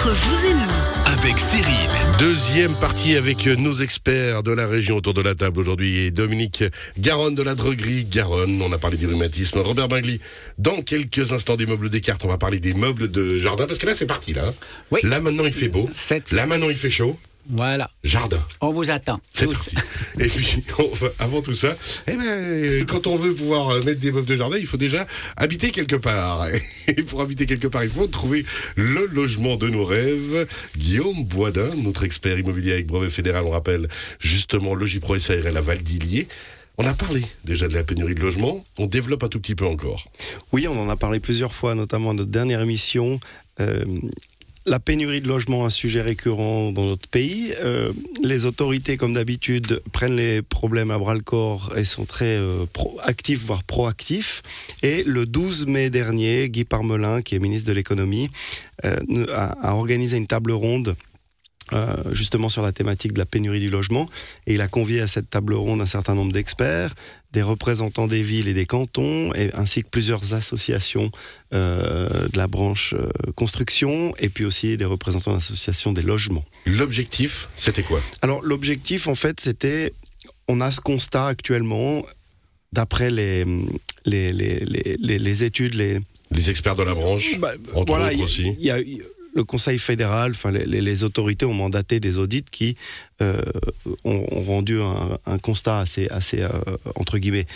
Entre vous et nous, avec Cyril. Deuxième partie avec nos experts de la région autour de la table aujourd'hui. Et Dominique Garonne de la droguerie Garonne. On a parlé du rhumatisme. Robert Bingli. Dans quelques instants des meubles des cartes, on va parler des meubles de jardin. Parce que là, c'est parti, là. hein. Oui. Là, maintenant, il fait beau. Là, maintenant, il fait chaud. Voilà, Jardin. on vous attend. C'est parti. Et puis, on va- avant tout ça, eh ben, quand on veut pouvoir euh, mettre des meubles de jardin, il faut déjà habiter quelque part. Et pour habiter quelque part, il faut trouver le logement de nos rêves. Guillaume Boisdin, notre expert immobilier avec brevet fédéral, on rappelle justement Logipro SARL à Val-d'Illier. On a parlé déjà de la pénurie de logement. On développe un tout petit peu encore. Oui, on en a parlé plusieurs fois, notamment à notre dernière émission. Euh, la pénurie de logement, un sujet récurrent dans notre pays. Euh, les autorités, comme d'habitude, prennent les problèmes à bras le corps et sont très euh, actifs, voire proactifs. Et le 12 mai dernier, Guy Parmelin, qui est ministre de l'économie, euh, a organisé une table ronde euh, justement sur la thématique de la pénurie du logement. Et il a convié à cette table ronde un certain nombre d'experts, des représentants des villes et des cantons, et, ainsi que plusieurs associations euh, de la branche euh, construction, et puis aussi des représentants d'associations des logements. L'objectif, c'était quoi? Alors l'objectif, en fait, c'était, on a ce constat actuellement, d'après les, les, les, les, les- les études, les, Les experts de la branche, bah, entre voilà, autres il y a- aussi. il y a- le Conseil fédéral, enfin les, autorités ont mandaté des audits qui euh, ont, ont rendu un, un constat assez, assez euh, entre guillemets,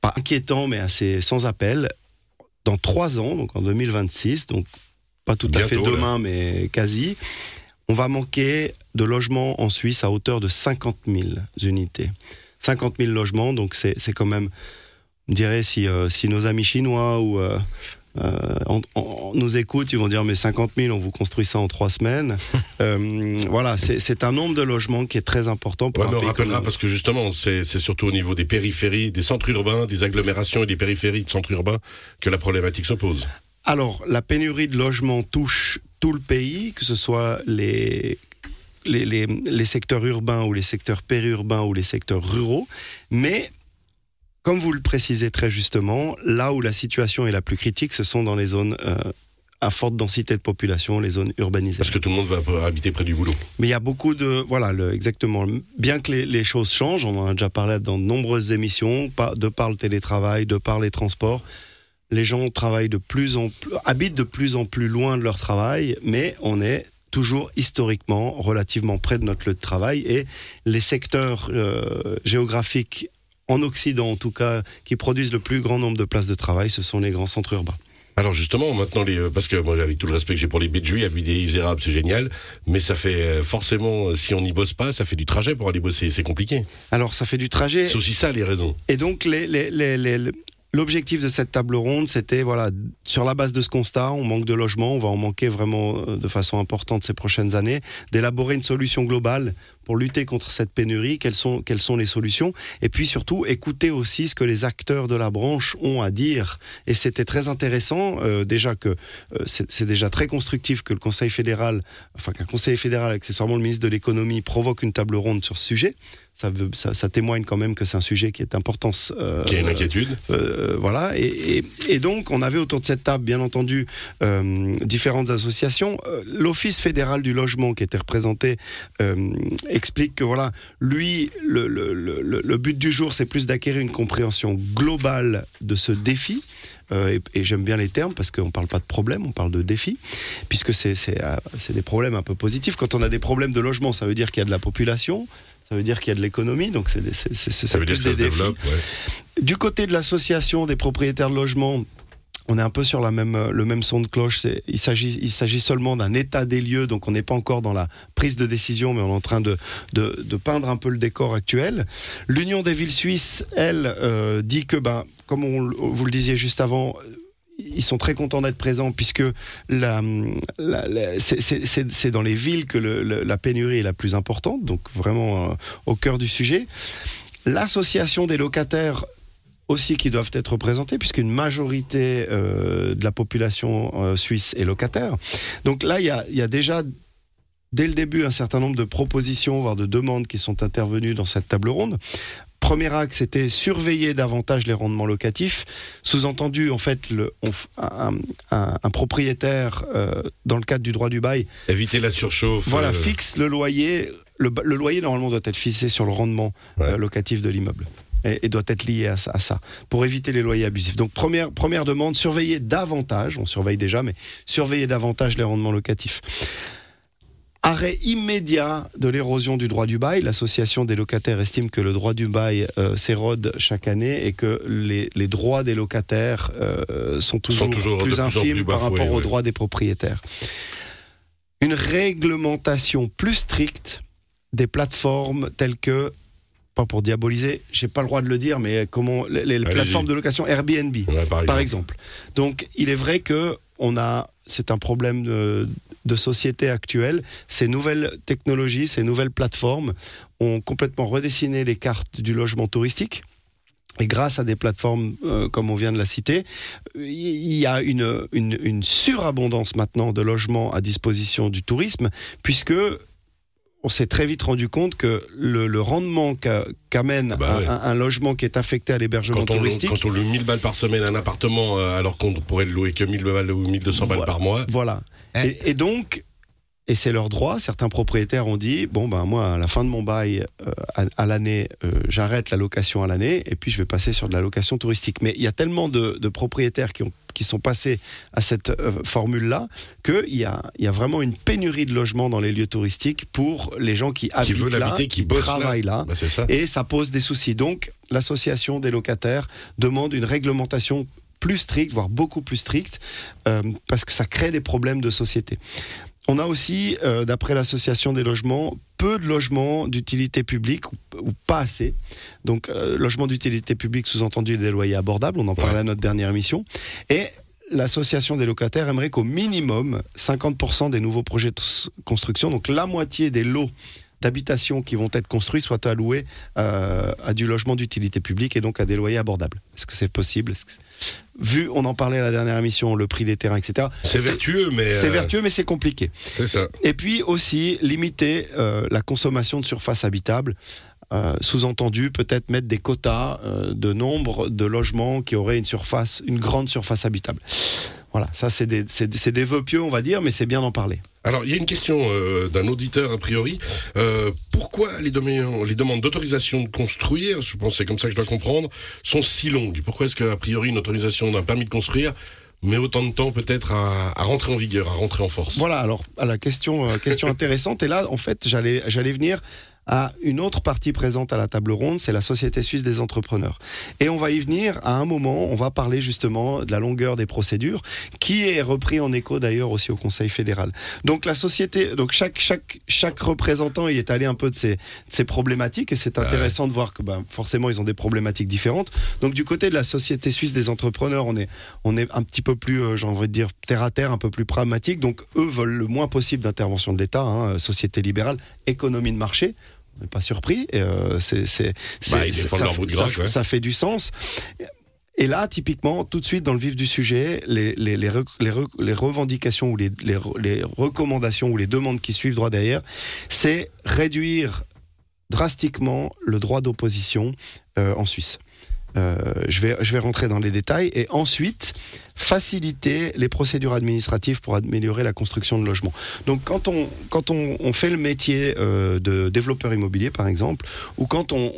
pas inquiétant, mais assez sans appel. Dans trois ans, donc en 2026, donc pas tout à fait là. demain, mais quasi, on va manquer de logements en Suisse à hauteur de 50 000 unités. 50 000 logements, donc c'est c'est quand même, on dirait, si, euh, si nos amis chinois ou euh, on, on- nous écoutent, ils vont dire mais 50 000, on vous construit ça en trois semaines. Euh, voilà, c'est un nombre de logements qui est très important pour Ouais, un mais on rappellera parce que justement, c'est c'est surtout au niveau des périphéries, des centres urbains, des agglomérations et des périphéries de centres urbains que la problématique se pose. Alors, la pénurie de logements touche tout le pays, que ce soit les, les, les- les secteurs urbains ou les secteurs périurbains ou les secteurs ruraux. Mais, comme vous le précisez très justement, là où la situation est la plus critique, ce sont dans les zones euh, à forte densité de population, les zones urbanisées. Parce que tout le monde va habiter près du boulot. Mais il y a beaucoup de... Voilà, le- exactement. Bien que les, les choses changent, on en a déjà parlé dans de nombreuses émissions, de par le télétravail, de par les transports, les gens travaillent de plus en plus, habitent de plus en plus loin de leur travail, mais on est toujours historiquement relativement près de notre lieu de travail et les secteurs euh, géographiques en Occident en tout cas qui produisent le plus grand nombre de places de travail, ce sont les grands centres urbains. Alors justement, maintenant, les, euh, parce que moi, avec tout le respect que j'ai pour les Béjouis, habiter les Isérables, c'est génial, mais ça fait euh, forcément, euh, si on n'y bosse pas, ça fait du trajet pour aller bosser, c'est compliqué. Alors ça fait du trajet. C'est aussi ça les raisons. Et donc, les- les- les- les- les- l'objectif de cette table ronde, c'était, voilà, sur la base de ce constat, on manque de logements, on va en manquer vraiment euh, de façon importante ces prochaines années, d'élaborer une solution globale pour lutter contre cette pénurie, quelles sont, les solutions, et puis surtout écouter aussi ce que les acteurs de la branche ont à dire. Et c'était très intéressant, euh, déjà que euh, c'est déjà très constructif que le Conseil fédéral, enfin qu'un Conseil fédéral, accessoirement le ministre de l'économie, provoque une table ronde sur ce sujet. Ça, veut- ça, ça témoigne quand même que c'est un sujet qui est important. euh, Qu'il y a une inquiétude. euh, voilà. Et, et- et donc, on avait autour de cette table, bien entendu, euh, différentes associations. Euh, L'Office fédéral du logement, qui était représenté, euh, explique que, voilà, lui, le, le- le- le- le but du jour, c'est plus d'acquérir une compréhension globale de ce défi. Euh, et et j'aime bien les termes parce qu'on ne parle pas de problème, on parle de défi, puisque euh, c'est des problèmes un peu positifs. Quand on a des problèmes de logement, ça veut dire qu'il y a de la population, ça veut dire qu'il y a de l'économie, donc c'est Ça veut dire des défis. ouais. Du côté de l'association des propriétaires de logements, on est un peu sur la même, euh, le même son de cloche. Il s'agit, il s'agit seulement d'un état des lieux, donc on n'est pas encore dans la prise de décision, mais on est en train de, de, de peindre un peu le décor actuel. L'Union des villes suisses, elle, euh, dit que, ben, comme on vous le disiez juste avant, ils sont très contents d'être présents puisque c'est- dans les villes que la pénurie est la plus importante, donc vraiment euh, au cœur du sujet. L'association des locataires aussi qui doivent être représentés puisqu'une majorité euh, de la population euh, suisse est locataire. Donc là, il y a déjà dès le début un certain nombre de propositions, voire de demandes qui sont intervenues dans cette table ronde. Premier axe, c'était surveiller davantage les rendements locatifs. Sous-entendu, en fait, le, un, propriétaire, euh, dans le cadre du droit du bail, éviter la surchauffe. Voilà, fixe le loyer. Le, loyer normalement doit être fixé sur le rendement locatif de l'immeuble et, doit être lié à, ça, pour éviter les loyers abusifs. Donc première, première demande, surveiller davantage, on surveille déjà, mais surveiller davantage les rendements locatifs. Arrêt immédiat de l'érosion du droit du bail. L'association des locataires estime que le droit du bail euh, s'érode chaque année et que les, droits des locataires euh, sont, toujours plus infimes par rapport aux droits des propriétaires. Une réglementation plus stricte des plateformes telles que pas pour diaboliser, j'ai pas le droit de le dire, mais comment les, plateformes de location Airbnb, par, exemple. Donc, il est vrai que on a, c'est un problème de, de, société actuelle. Ces nouvelles technologies, ces nouvelles plateformes ont complètement redessiné les cartes du logement touristique. Et grâce à des plateformes euh, comme on vient de la citer, il y a une, une, une surabondance maintenant de logements à disposition du tourisme, puisque on s'est très vite rendu compte que le, rendement qu'amène ah bah un, logement qui est affecté à l'hébergement touristique. Quand on loue 1000 balles par semaine un appartement, euh, alors qu'on pourrait le louer que 1000 balles ou 1200 balles par mois. Voilà. Eh. et, donc, et c'est leur droit. Certains propriétaires ont dit bon ben moi à la fin de mon bail euh, à, l'année, euh, j'arrête la location à l'année et puis je vais passer sur de la location touristique. Mais il y a tellement de, propriétaires qui ont qui sont passés à cette euh, formule-là qu'il y a, y a vraiment une pénurie de logements dans les lieux touristiques pour les gens qui, habitent là, qui, travaillent là, bah, et ça pose des soucis. Donc l'association des locataires demande une réglementation plus stricte, voire beaucoup plus stricte, parce que ça crée des problèmes de société. On a aussi, euh, d'après l'association des logements, peu de logements d'utilité publique ou, pas assez. Donc, euh, logement d'utilité publique, sous-entendu des loyers abordables, on en parlait à notre dernière émission. Et l'association des locataires aimerait qu'au minimum 50% des nouveaux projets de construction, donc la moitié des lots d'habitations qui vont être construits soient alloués euh, à du logement d'utilité publique et donc à des loyers abordables. Est-ce que c'est possible? Vu, on en parlait à la dernière émission, le prix des terrains, etc. C'est vertueux, mais c'est euh, vertueux, mais c'est compliqué. C'est ça. Et puis aussi limiter euh, la consommation de surface habitable. Sous-entendu, peut-être mettre des quotas de nombre de logements qui auraient une surface, une grande surface habitable. Voilà, ça c'est des, des, vœux pieux, on va dire, mais c'est bien d'en parler. Alors, il y a une question euh, d'un auditeur, a priori. Euh, pourquoi les, demandes d'autorisation de construire, je pense c'est comme ça que je dois comprendre, sont si longues? Pourquoi est-ce qu'a priori une autorisation d'un permis de construire met autant de temps peut-être à, rentrer en vigueur, à rentrer en force? Voilà, alors à la question, euh, question intéressante. Et là, en fait, j'allais, j'allais venir à une autre partie présente à la table ronde, c'est la Société suisse des entrepreneurs. Et on va y venir à un moment, on va parler justement de la longueur des procédures, qui est repris en écho d'ailleurs aussi au Conseil fédéral. Donc la société, donc chaque, chaque, chaque représentant y est allé un peu de ces, ces problématiques, et c'est intéressant de voir que ben, forcément ils ont des problématiques différentes. Donc du côté de la Société suisse des entrepreneurs, on est, on est un petit peu plus, euh, j'ai envie de dire, terre à terre, un peu plus pragmatique. Donc eux veulent le moins possible d'intervention de l'État, hein, société libérale, économie de marché n'est pas surpris. Euh, c'est, bah, ça, fait du sens. Et là, typiquement, tout de suite dans le vif du sujet, les, les, les, les revendications ou les, recommandations ou les demandes qui suivent droit derrière, c'est réduire drastiquement le droit d'opposition euh, en Suisse. Euh, je, vais, je vais rentrer dans les détails. Et ensuite, faciliter les procédures administratives pour améliorer la construction de logements. Donc quand on, quand on, fait le métier euh, de développeur immobilier, par exemple, ou quand on,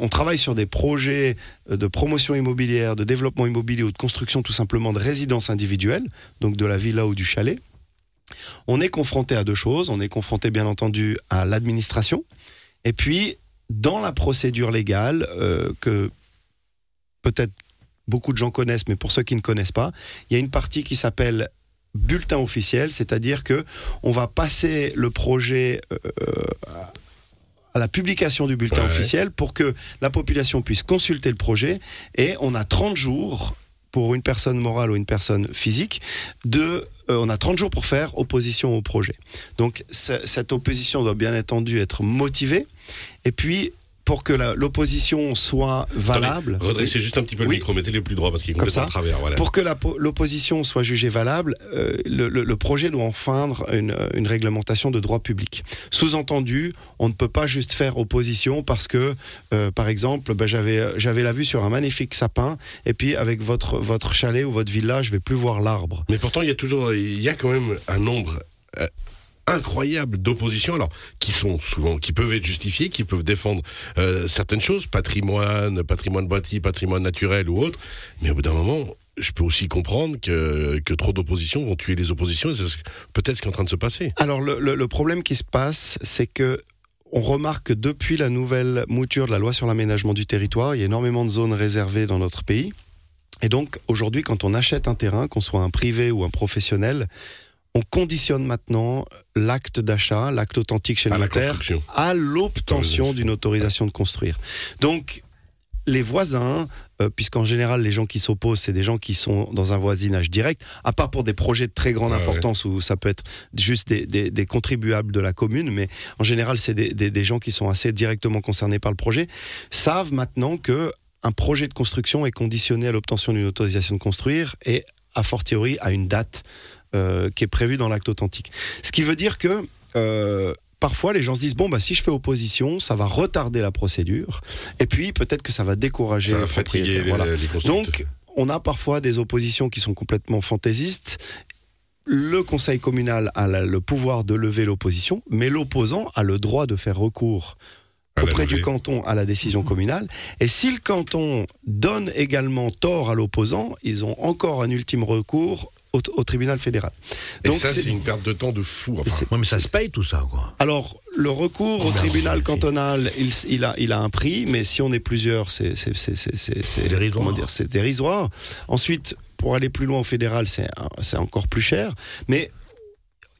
on, travaille sur des projets de promotion immobilière, de développement immobilier ou de construction tout simplement de résidences individuelles, donc de la villa ou du chalet, on est confronté à deux choses. On est confronté bien entendu à l'administration et puis dans la procédure légale euh, que peut-être beaucoup de gens connaissent, mais pour ceux qui ne connaissent pas, il y a une partie qui s'appelle bulletin officiel, c'est-à-dire que on va passer le projet euh, à la publication du bulletin officiel pour que la population puisse consulter le projet et on a 30 jours pour une personne morale ou une personne physique de euh, on a 30 jours pour faire opposition au projet. Donc cette opposition doit bien entendu être motivée et puis pour que l'opposition soit valable. Redressez juste un petit peu le micro, mettez-le plus droit parce qu'il est Comme ça. à travers. Voilà. Pour que l'opposition soit jugée valable, euh, le, le- le projet doit enfreindre une, euh, une réglementation de droit public. Sous-entendu, on ne peut pas juste faire opposition parce que, euh, par exemple, ben, j'avais la vue sur un magnifique sapin et puis avec votre votre chalet ou votre villa, je vais plus voir l'arbre. Mais pourtant, il y a toujours, il y a quand même un nombre incroyable d'oppositions, alors qui sont souvent, qui peuvent être justifiées, qui peuvent défendre euh, certaines choses, patrimoine, patrimoine bâti, patrimoine naturel ou autre. Mais au bout d'un moment, je peux aussi comprendre que, que trop d'oppositions vont tuer les oppositions. et C'est ce- peut-être ce qui est en train de se passer. Alors le, le- le problème qui se passe, c'est que on remarque que depuis la nouvelle mouture de la loi sur l'aménagement du territoire, il y a énormément de zones réservées dans notre pays. Et donc aujourd'hui, quand on achète un terrain, qu'on soit un privé ou un professionnel, on conditionne maintenant l'acte d'achat, l'acte authentique chez le notaire, à l'obtention d'une autorisation de construire. Donc, les voisins, euh, puisqu'en général, les gens qui s'opposent, c'est des gens qui sont dans un voisinage direct, à part pour des projets de très grande Ouais, importance où ça peut être juste des, des- des contribuables de la commune, mais en général, c'est des, des- des gens qui sont assez directement concernés par le projet, savent maintenant que un projet de construction est conditionné à l'obtention d'une autorisation de construire et a fortiori à une date euh, qui est prévue dans l'acte authentique. Ce qui veut dire que euh, parfois les gens se disent bon bah si je fais opposition, ça va retarder la procédure et puis peut-être que ça va décourager Ça va le fatiguer propriétaire. les, Voilà. les constructeurs. Donc on a parfois des oppositions qui sont complètement fantaisistes. Le conseil communal a le pouvoir de lever l'opposition, mais l'opposant a le droit de faire recours auprès du canton à la décision communale. Et si le canton donne également tort à l'opposant, ils ont encore un ultime recours au, au tribunal fédéral. Et Donc ça, c'est- une perte de temps de fou. Enfin, Ouais, mais ça se paye tout ça, quoi. alors, le recours au Oh, tribunal merci. cantonal, il, il a, il a un prix, mais si on est plusieurs, c'est dérisoire. Ensuite, pour aller plus loin au fédéral, c'est encore plus cher. Mais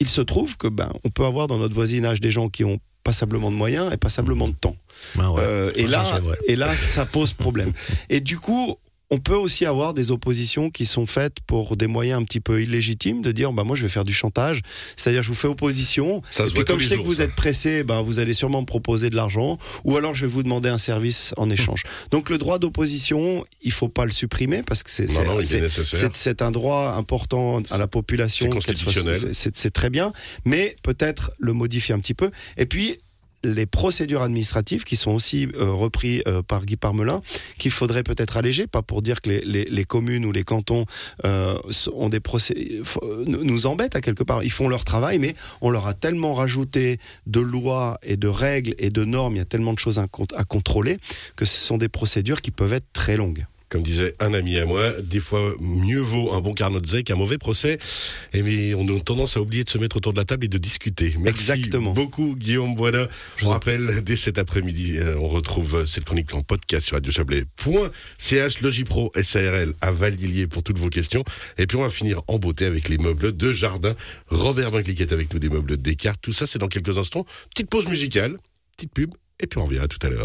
il se trouve que ben, on peut avoir dans notre voisinage des gens qui ont passablement de moyens et passablement de temps. Ouais. Euh, et, là, et là, ça pose problème. et du coup, on peut aussi avoir des oppositions qui sont faites pour des moyens un petit peu illégitimes de dire bah moi je vais faire du chantage, c'est-à-dire je vous fais opposition Ça et puis comme je sais jours, que vous ça. êtes pressé, bah vous allez sûrement me proposer de l'argent ou alors je vais vous demander un service en échange. Donc le droit d'opposition, il faut pas le supprimer parce que c'est un droit important à la population. C'est très bien, mais peut-être le modifier un petit peu. Et puis les procédures administratives qui sont aussi euh, repris euh, par Guy Parmelin, qu'il faudrait peut-être alléger, pas pour dire que les, communes ou les cantons euh, ont des procé- faut- nous embêtent à quelque part. Ils font leur travail, mais on leur a tellement rajouté de lois et de règles et de normes, il y a tellement de choses à contrôler que ce sont des procédures qui peuvent être très longues. Comme disait un ami à moi, des fois mieux vaut un bon carnot de zec qu'un mauvais procès. Et mais on a tendance à oublier de se mettre autour de la table et de discuter. Merci Exactement. beaucoup Guillaume Boina. Je vous rappelle, dès cet après-midi, euh, on retrouve euh, cette chronique en podcast sur radiochablais.ch, Logipro SARL à Valdilier pour toutes vos questions. Et puis on va finir en beauté avec les meubles de jardin. Robert Vinclic est avec nous des meubles Descartes. Tout ça, c'est dans quelques instants. Petite pause musicale, petite pub, et puis on revient à tout à l'heure.